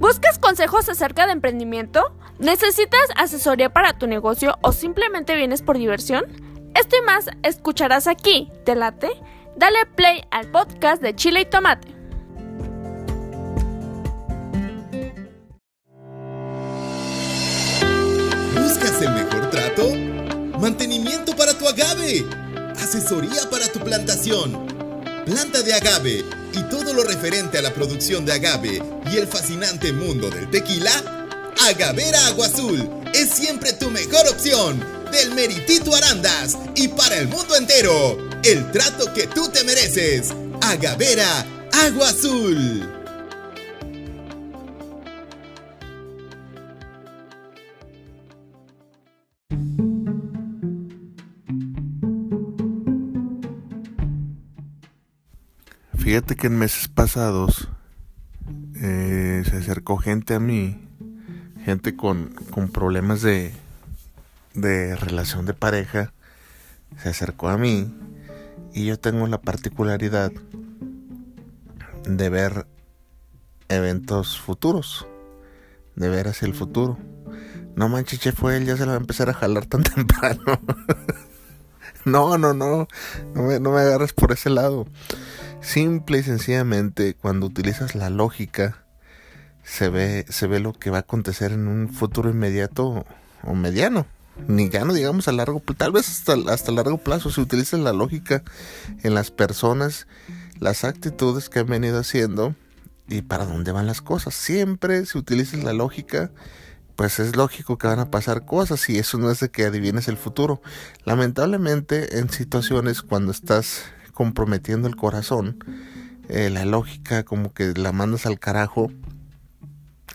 ¿Buscas consejos acerca de emprendimiento? ¿Necesitas asesoría para tu negocio o simplemente vienes por diversión? Esto y más escucharás aquí, ¿te late? Dale play al podcast de Chile y Tomate. ¿Buscas el mejor trato? Mantenimiento para tu agave. Asesoría para tu plantación. Planta de agave y todo lo referente a la producción de agave y el fascinante mundo del tequila. Agavera Agua Azul es siempre tu mejor opción. Del Meritito Arandas y para el mundo entero. El trato que tú te mereces. Agavera Agua Azul. Fíjate que en meses pasados eh, se acercó gente a mí, gente con, con problemas de, de relación de pareja, se acercó a mí y yo tengo la particularidad de ver eventos futuros, de ver hacia el futuro. No manches, che, fue él, ya se la va a empezar a jalar tan temprano. no, no, no, no me, no me agarres por ese lado. Simple y sencillamente, cuando utilizas la lógica, se ve, se ve lo que va a acontecer en un futuro inmediato o mediano. Ni ya no digamos a largo plazo, tal vez hasta, hasta largo plazo, si utilizas la lógica en las personas, las actitudes que han venido haciendo y para dónde van las cosas. Siempre si utilizas la lógica, pues es lógico que van a pasar cosas y eso no es de que adivines el futuro. Lamentablemente en situaciones cuando estás comprometiendo el corazón, eh, la lógica como que la mandas al carajo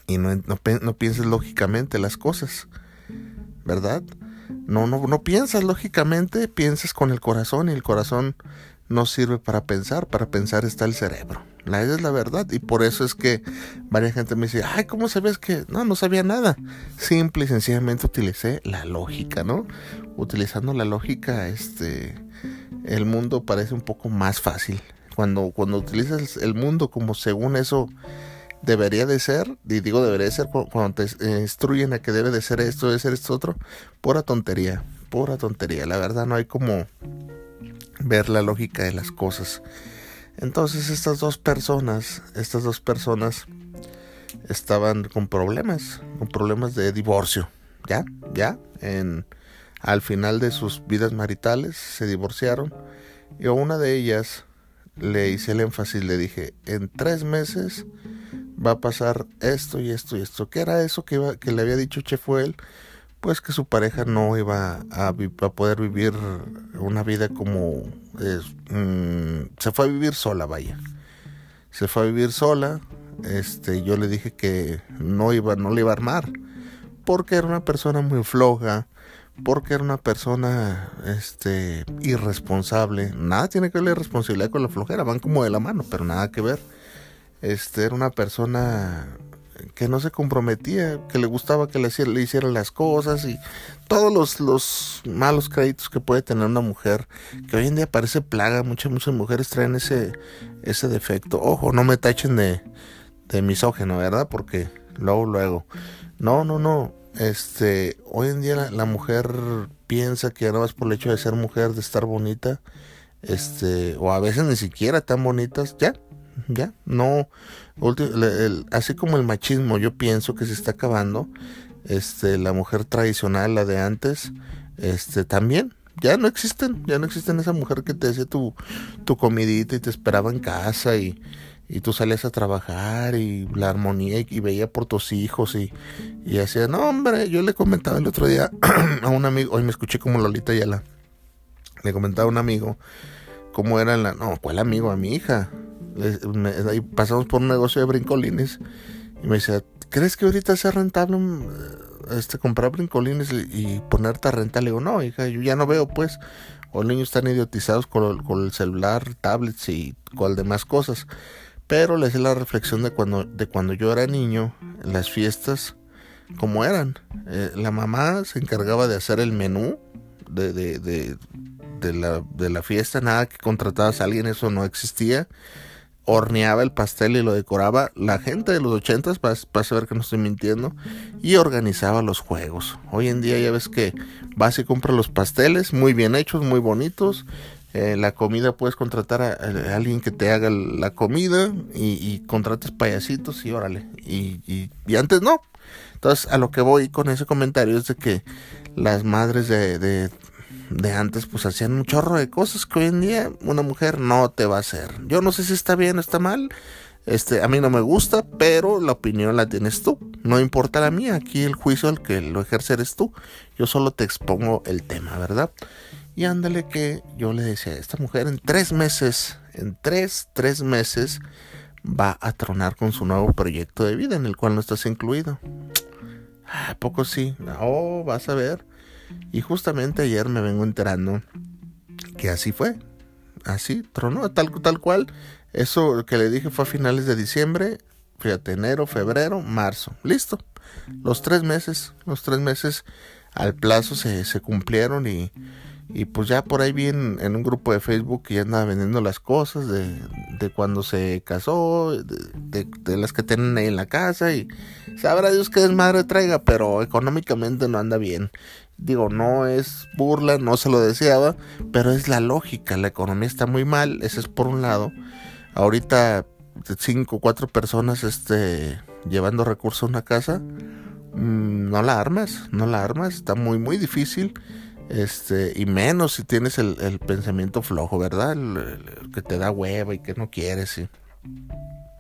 y no, no, no, lógicamente las cosas, ¿verdad? No, no, no piensas lógicamente, piensas con el corazón y el corazón no sirve para pensar, para pensar está el cerebro. La es la verdad y por eso es que varias gente me dice, ay, ¿cómo sabes que? No, no sabía nada. Simple y sencillamente utilicé la lógica, ¿no? Utilizando la lógica, este, el mundo parece un poco más fácil. Cuando, cuando utilizas el mundo como según eso debería de ser, y digo debería de ser cuando te instruyen a que debe de ser esto, debe ser esto otro, pura tontería, pura tontería. La verdad no hay como ver la lógica de las cosas. Entonces estas dos personas, estas dos personas estaban con problemas, con problemas de divorcio, ya, ya, en al final de sus vidas maritales se divorciaron y a una de ellas le hice el énfasis, le dije, en tres meses va a pasar esto y esto y esto. ¿Qué era eso que, le había dicho Chefuel? Pues que su pareja no iba a, poder vivir una vida como... mmm, se fue a vivir sola, vaya. Se fue a vivir sola. Este, yo le dije que no iba, no le iba a armar. Porque era una persona muy floja, porque era una persona este irresponsable. Nada tiene que ver la responsabilidad con la flojera, van como de la mano, pero nada que ver. Este era una persona que no se comprometía, que le gustaba que le, le hicieran las cosas y todos los, los, malos créditos que puede tener una mujer, que hoy en día parece plaga, muchas, muchas mujeres traen ese, ese defecto. Ojo, no me tachen de, de misógeno, ¿verdad? Porque luego, luego. No, no, no este, hoy en día la, mujer piensa que nada más por el hecho de ser mujer, de estar bonita, este, o a veces ni siquiera tan bonitas, ya, ya, no, así como el machismo, yo pienso que se está acabando, este, la mujer tradicional, la de antes, este, también, ya no existen, ya no existen esa mujer que te hacía tu, tu comidita y te esperaba en casa y, y tú salías a trabajar y la armonía y, y veía por tus hijos y, y hacía, no hombre, yo le comentaba el otro día a un amigo, hoy me escuché como Lolita Yala, le comentaba a un amigo cómo era la, no, ¿cuál amigo? A mi hija. Ahí pasamos por un negocio de brincolines y me decía, ¿crees que ahorita sea rentable este comprar brincolines y, ponerte a rentar? Le digo, no, hija, yo ya no veo pues, o los niños están idiotizados con, con el celular, tablets y con demás cosas. Pero le hice la reflexión de cuando, de cuando yo era niño, las fiestas, como eran. Eh, la mamá se encargaba de hacer el menú de, de, de, la, de la fiesta, nada que contratabas a alguien, eso no existía. horneaba el pastel y lo decoraba la gente de los ochentas, vas, vas a ver que no estoy mintiendo, y organizaba los juegos. Hoy en día ya ves que vas y compras los pasteles muy bien hechos, muy bonitos. Eh, la comida puedes contratar a, alguien que te haga la comida y, y contrates payasitos y órale. Y, y, y, antes no. Entonces a lo que voy con ese comentario es de que las madres de, de de antes pues hacían un chorro de cosas que hoy en día una mujer no te va a hacer. Yo no sé si está bien o está mal. Este, a mí no me gusta, pero la opinión la tienes tú. No importa la mía, aquí el juicio el que lo ejerce eres tú. Yo solo te expongo el tema, ¿verdad? Y ándale que yo le decía, esta mujer en tres meses, en tres, tres meses, va a tronar con su nuevo proyecto de vida en el cual no estás incluido. ¿A poco sí? Oh, vas a ver. Y justamente ayer me vengo enterando que así fue. Así, tronó, tal, tal cual. Eso que le dije fue a finales de diciembre. Fíjate, enero, febrero, marzo. Listo. Los tres meses, los tres meses al plazo se, se cumplieron y, y pues ya por ahí vi en, un grupo de Facebook que ya andaba vendiendo las cosas de, de cuando se casó, de, de, las que tienen ahí en la casa y sabrá Dios qué desmadre traiga, pero económicamente no anda bien. Digo, no es burla, no se lo deseaba, pero es la lógica. La economía está muy mal, ese es por un lado. Ahorita cinco o cuatro personas este, llevando recursos a una casa, mm, no la armas, no la armas, está muy, muy difícil. Este, y menos si tienes el, el pensamiento flojo, ¿verdad? Que te da hueva y que no quieres.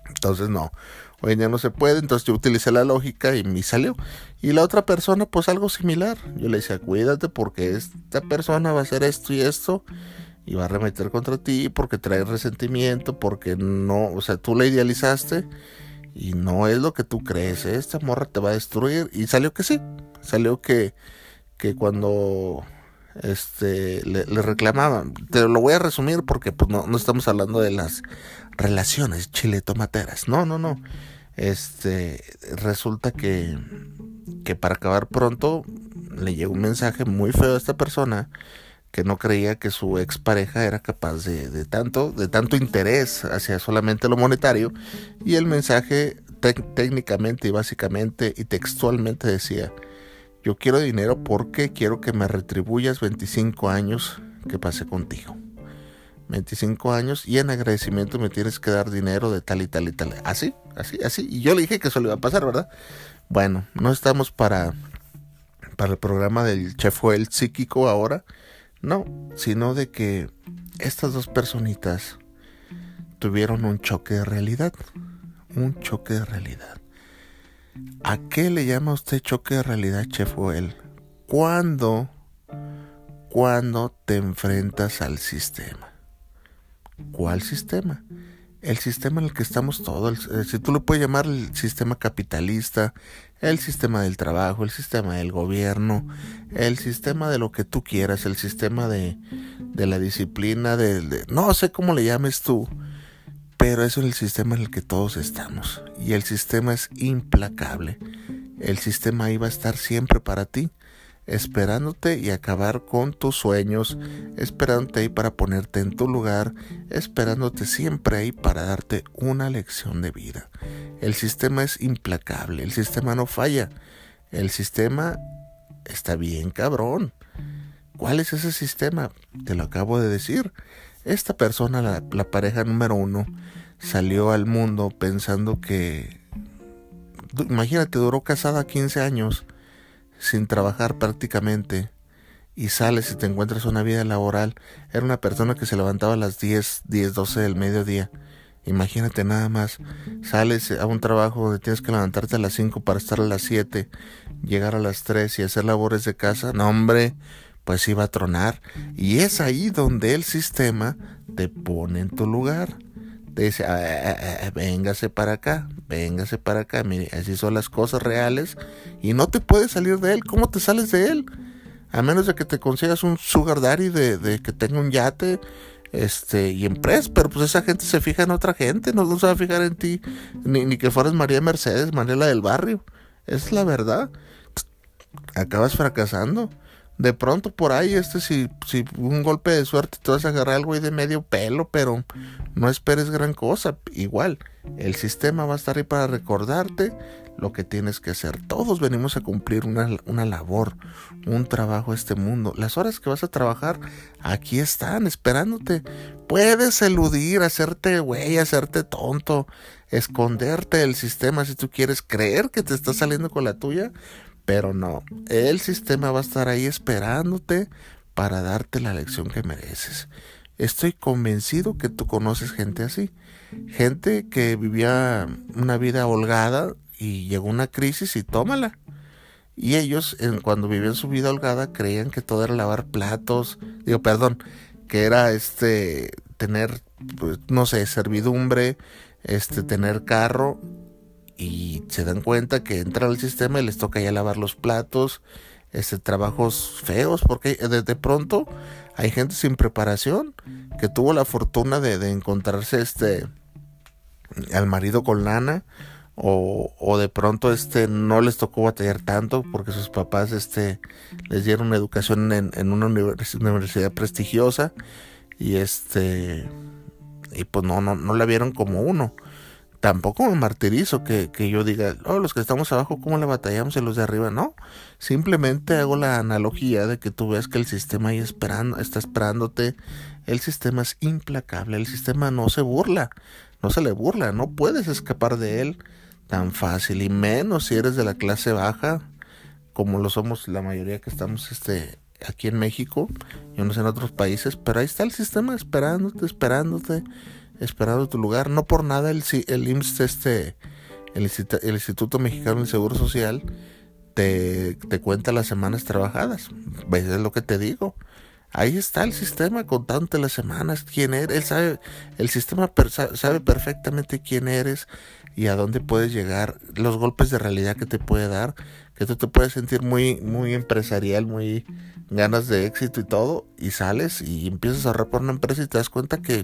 Entonces, no. Hoy en día no se puede, entonces yo utilicé la lógica y me salió. Y la otra persona, pues algo similar. Yo le decía, cuídate porque esta persona va a hacer esto y esto y va a remeter contra ti porque trae resentimiento, porque no, o sea, tú la idealizaste y no es lo que tú crees. Esta morra te va a destruir. Y salió que sí. Salió que, que cuando este le, reclamaban. Te lo voy a resumir porque pues no, no estamos hablando de las relaciones chile tomateras. No, no, no. Este resulta que que para acabar pronto le llegó un mensaje muy feo a esta persona que no creía que su expareja era capaz de, de tanto de tanto interés hacia solamente lo monetario y el mensaje técnicamente y básicamente y textualmente decía yo quiero dinero porque quiero que me retribuyas 25 años que pasé contigo. 25 años y en agradecimiento me tienes que dar dinero de tal y tal y tal. Así, así, así. Y yo le dije que eso le iba a pasar, ¿verdad? Bueno, no estamos para, para el programa del chef el psíquico ahora. No, sino de que estas dos personitas tuvieron un choque de realidad. Un choque de realidad. ¿A qué le llama usted choque de realidad, Chef? Cuando, cuando te enfrentas al sistema. ¿Cuál sistema? El sistema en el que estamos todos. Eh, si tú lo puedes llamar el sistema capitalista, el sistema del trabajo, el sistema del gobierno, el sistema de lo que tú quieras, el sistema de, de la disciplina, de, no sé cómo le llames tú pero eso es el sistema en el que todos estamos. Y el sistema es implacable. El sistema ahí va a estar siempre para ti, esperándote y acabar con tus sueños, esperándote ahí para ponerte en tu lugar, esperándote siempre ahí para darte una lección de vida. El sistema es implacable, el sistema no falla. El sistema está bien cabrón. ¿Cuál es ese sistema? Te lo acabo de decir. Esta persona, la, pareja número uno, salió al mundo pensando que, imagínate, duró casada 15 años sin trabajar prácticamente y sales y te encuentras una vida laboral. Era una persona que se levantaba a las 10, 10, 12 del mediodía. Imagínate nada más, sales a un trabajo donde tienes que levantarte a las 5 para estar a las 7, llegar a las 3 y hacer labores de casa. No, hombre, pues iba a tronar. Y es ahí donde el sistema te pone en tu lugar. Te dice, ah, ah, ah, véngase para acá, véngase para acá. Mire, así son las cosas reales. Y no te puedes salir de él. ¿Cómo te sales de él? A menos de que te consigas un sugar daddy de, que tenga un yate este y empresa, pero pues esa gente se fija en otra gente, no, no se va a fijar en ti, ni, que fueras María Mercedes, Manela del barrio, es la verdad. Acabas fracasando. De pronto por ahí, este, si, si un golpe de suerte te vas a agarrar algo ahí de medio pelo, pero no esperes gran cosa. Igual, el sistema va a estar ahí para recordarte lo que tienes que hacer. Todos venimos a cumplir una, una, labor, un trabajo a este mundo. Las horas que vas a trabajar aquí están esperándote. Puedes eludir, hacerte güey, hacerte tonto, esconderte del sistema si tú quieres creer que te está saliendo con la tuya, pero no. El sistema va a estar ahí esperándote para darte la lección que mereces. Estoy convencido que tú conoces gente así. Gente que vivía una vida holgada y llegó una crisis y tómala. Y ellos, en, cuando vivían su vida holgada, creían que todo era lavar platos, digo, perdón, que era este tener, pues, no sé, servidumbre, este tener carro y se dan cuenta que entran al sistema y les toca ya lavar los platos, este trabajos feos, porque desde pronto hay gente sin preparación que tuvo la fortuna de, de encontrarse este al marido con lana o, de pronto este no les tocó batallar tanto porque sus papás este les dieron una educación en, en una universidad prestigiosa y este y pues no no no la vieron como uno tampoco me martirizo que, que yo diga oh los que estamos abajo cómo le batallamos y los de arriba no simplemente hago la analogía de que tú veas que el sistema ahí esperando está esperándote el sistema es implacable el sistema no se burla no se le burla no puedes escapar de él tan fácil y menos si eres de la clase baja como lo somos la mayoría que estamos este aquí en México yo no sé en otros países pero ahí está el sistema esperándote esperándote esperando tu lugar. No por nada el el IMSS este el, Instituto Mexicano del Seguro Social te, te cuenta las semanas trabajadas. Ves es lo que te digo. Ahí está el sistema contándote las semanas, quién eres. Él sabe, el sistema sabe perfectamente quién eres y a dónde puedes llegar, los golpes de realidad que te puede dar, que tú te puedes sentir muy, muy empresarial, muy ganas de éxito y todo, y sales y empiezas a ahorrar por una empresa y te das cuenta que,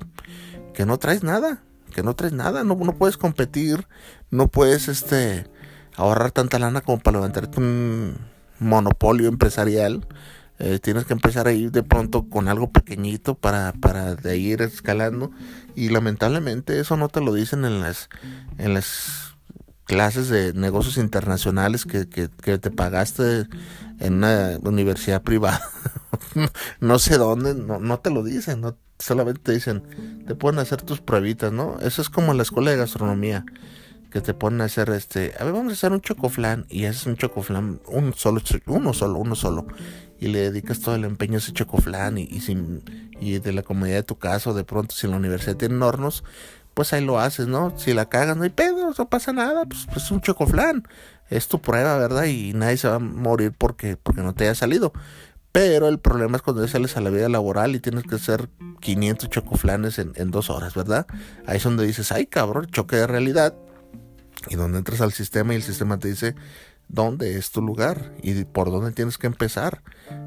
que no traes nada, que no traes nada, no, no puedes competir, no puedes este ahorrar tanta lana como para levantarte un monopolio empresarial. Eh, tienes que empezar a ir de pronto con algo pequeñito para, para de ir escalando. Y lamentablemente eso no te lo dicen en las en las clases de negocios internacionales que, que, te pagaste en una universidad privada. No sé dónde no, no te lo dicen no solamente te dicen te pueden hacer tus pruebitas no eso es como en la escuela de gastronomía que te ponen a hacer este, a ver, vamos a hacer un chocoflán y haces un chocoflán, un solo, uno solo, uno solo, y le dedicas todo el empeño a ese chocoflán y, y, sin, y de la comodidad de tu casa de pronto si la universidad tiene hornos, pues ahí lo haces, ¿no? Si la cagas no hay pedo, no pasa nada, pues, pues es un chocoflán, es tu prueba, ¿verdad? Y nadie se va a morir porque, porque no te haya salido. Pero el problema es cuando sales a la vida laboral y tienes que hacer 500 chocoflanes en, dos horas, ¿verdad? Ahí es donde dices, ay cabrón, choque de realidad y donde entras al sistema y el sistema te dice dónde es tu lugar y por dónde tienes que empezar.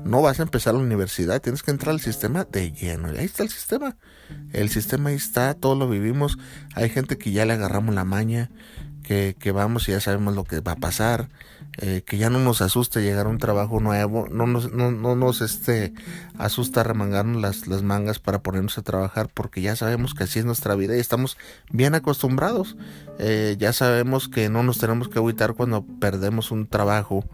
No vas a empezar a la universidad, tienes que entrar al sistema de lleno. Y ahí está el sistema. El sistema ahí está, todo lo vivimos. Hay gente que ya le agarramos la maña, que vamos y ya sabemos lo que va a pasar. Eh, que ya no nos asusta llegar a un trabajo nuevo, no nos, no, no nos este, asusta remangarnos las, las mangas para ponernos a trabajar porque ya sabemos que así es nuestra vida y estamos bien acostumbrados. Eh, ya sabemos que no nos tenemos que agüitar cuando perdemos un trabajo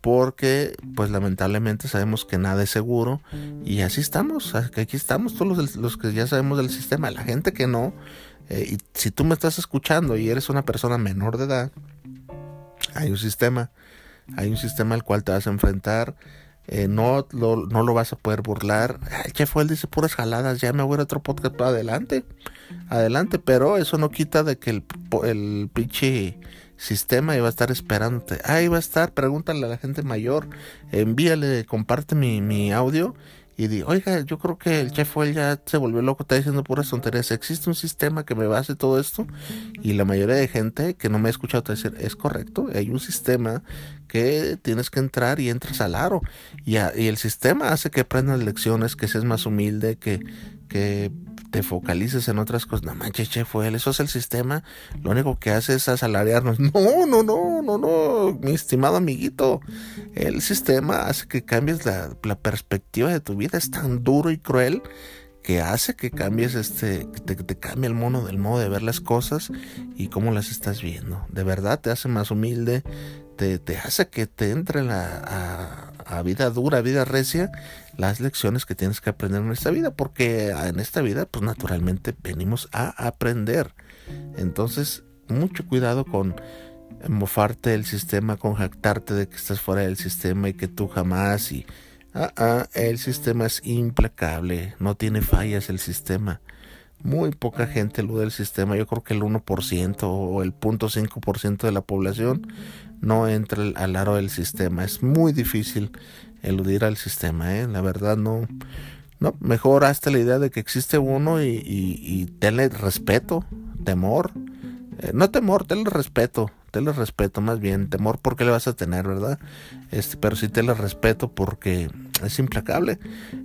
porque pues lamentablemente sabemos que nada es seguro y así estamos, aquí estamos todos los, los que ya sabemos del sistema, la gente que no, eh, y si tú me estás escuchando y eres una persona menor de edad, hay un sistema, hay un sistema al cual te vas a enfrentar. Eh, no, lo, no lo vas a poder burlar. El chef él dice puras jaladas, ya me voy a otro podcast adelante. Adelante, pero eso no quita de que el, el pinche sistema iba a estar esperándote. Ahí va a estar, pregúntale a la gente mayor, envíale, comparte mi, mi audio y di, oiga, yo creo que el chef él ya se volvió loco, está diciendo puras tonterías. Existe un sistema que me base todo esto y la mayoría de gente que no me ha escuchado decir, es correcto, hay un sistema que tienes que entrar y entras al aro y, y el sistema hace que aprendas lecciones, que seas más humilde, que, que te focalices en otras cosas. No manches, che, fue él, eso es el sistema. Lo único que hace es asalariarnos. No, no, no, no, no, mi estimado amiguito. El sistema hace que cambies la, perspectiva de tu vida. Es tan duro y cruel que hace que cambies este, que te, cambie el modo, el modo de ver las cosas y cómo las estás viendo. De verdad te hace más humilde, te, te hace que te entre la, a, a, vida dura, vida recia, las lecciones que tienes que aprender en esta vida, porque en esta vida, pues naturalmente venimos a aprender. Entonces, mucho cuidado con mofarte del sistema, con jactarte de que estás fuera del sistema y que tú jamás y ah, ah, el sistema es implacable, no tiene fallas el sistema. Muy poca gente elude el sistema, yo creo que el 1% o el 0.5% de la población no entra al aro del sistema. Es muy difícil eludir al sistema, ¿eh? La verdad no... No, mejor hasta la idea de que existe uno y, y, tenle respeto, temor. Eh, no temor, tenle respeto, tenle respeto más bien. Temor porque le vas a tener, ¿verdad? Este, pero sí tenle respeto porque es implacable.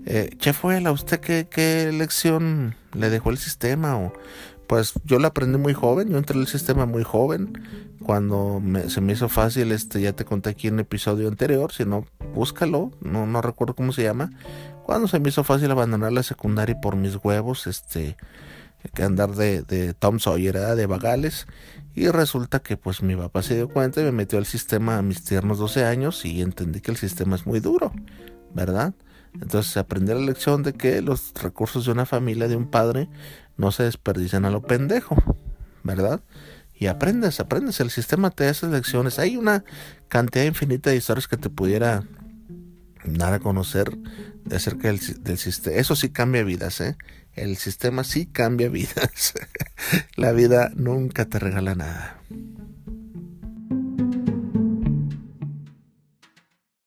Eh, Chef ¿a usted qué, qué lección le dejó el sistema? O, pues yo lo aprendí muy joven, yo entré en el sistema muy joven, cuando se me hizo fácil, este, ya te conté aquí en el episodio anterior, si no, búscalo, no, no recuerdo cómo se llama, cuando se me hizo fácil abandonar la secundaria por mis huevos, este, que andar de, de Tom Sawyer, de vagales, y resulta que pues mi papá se dio cuenta y me metió al sistema a mis tiernos 12 años y entendí que el sistema es muy duro, ¿verdad? Entonces aprendí la lección de que los recursos de una familia, de un padre, no se desperdician a lo pendejo, ¿verdad? Y aprendes, aprendes, el sistema te hace lecciones. Hay una cantidad infinita de historias que te pudiera dar a conocer acerca del, del sistema. Eso sí cambia vidas, ¿eh? El sistema sí cambia vidas. La vida nunca te regala nada.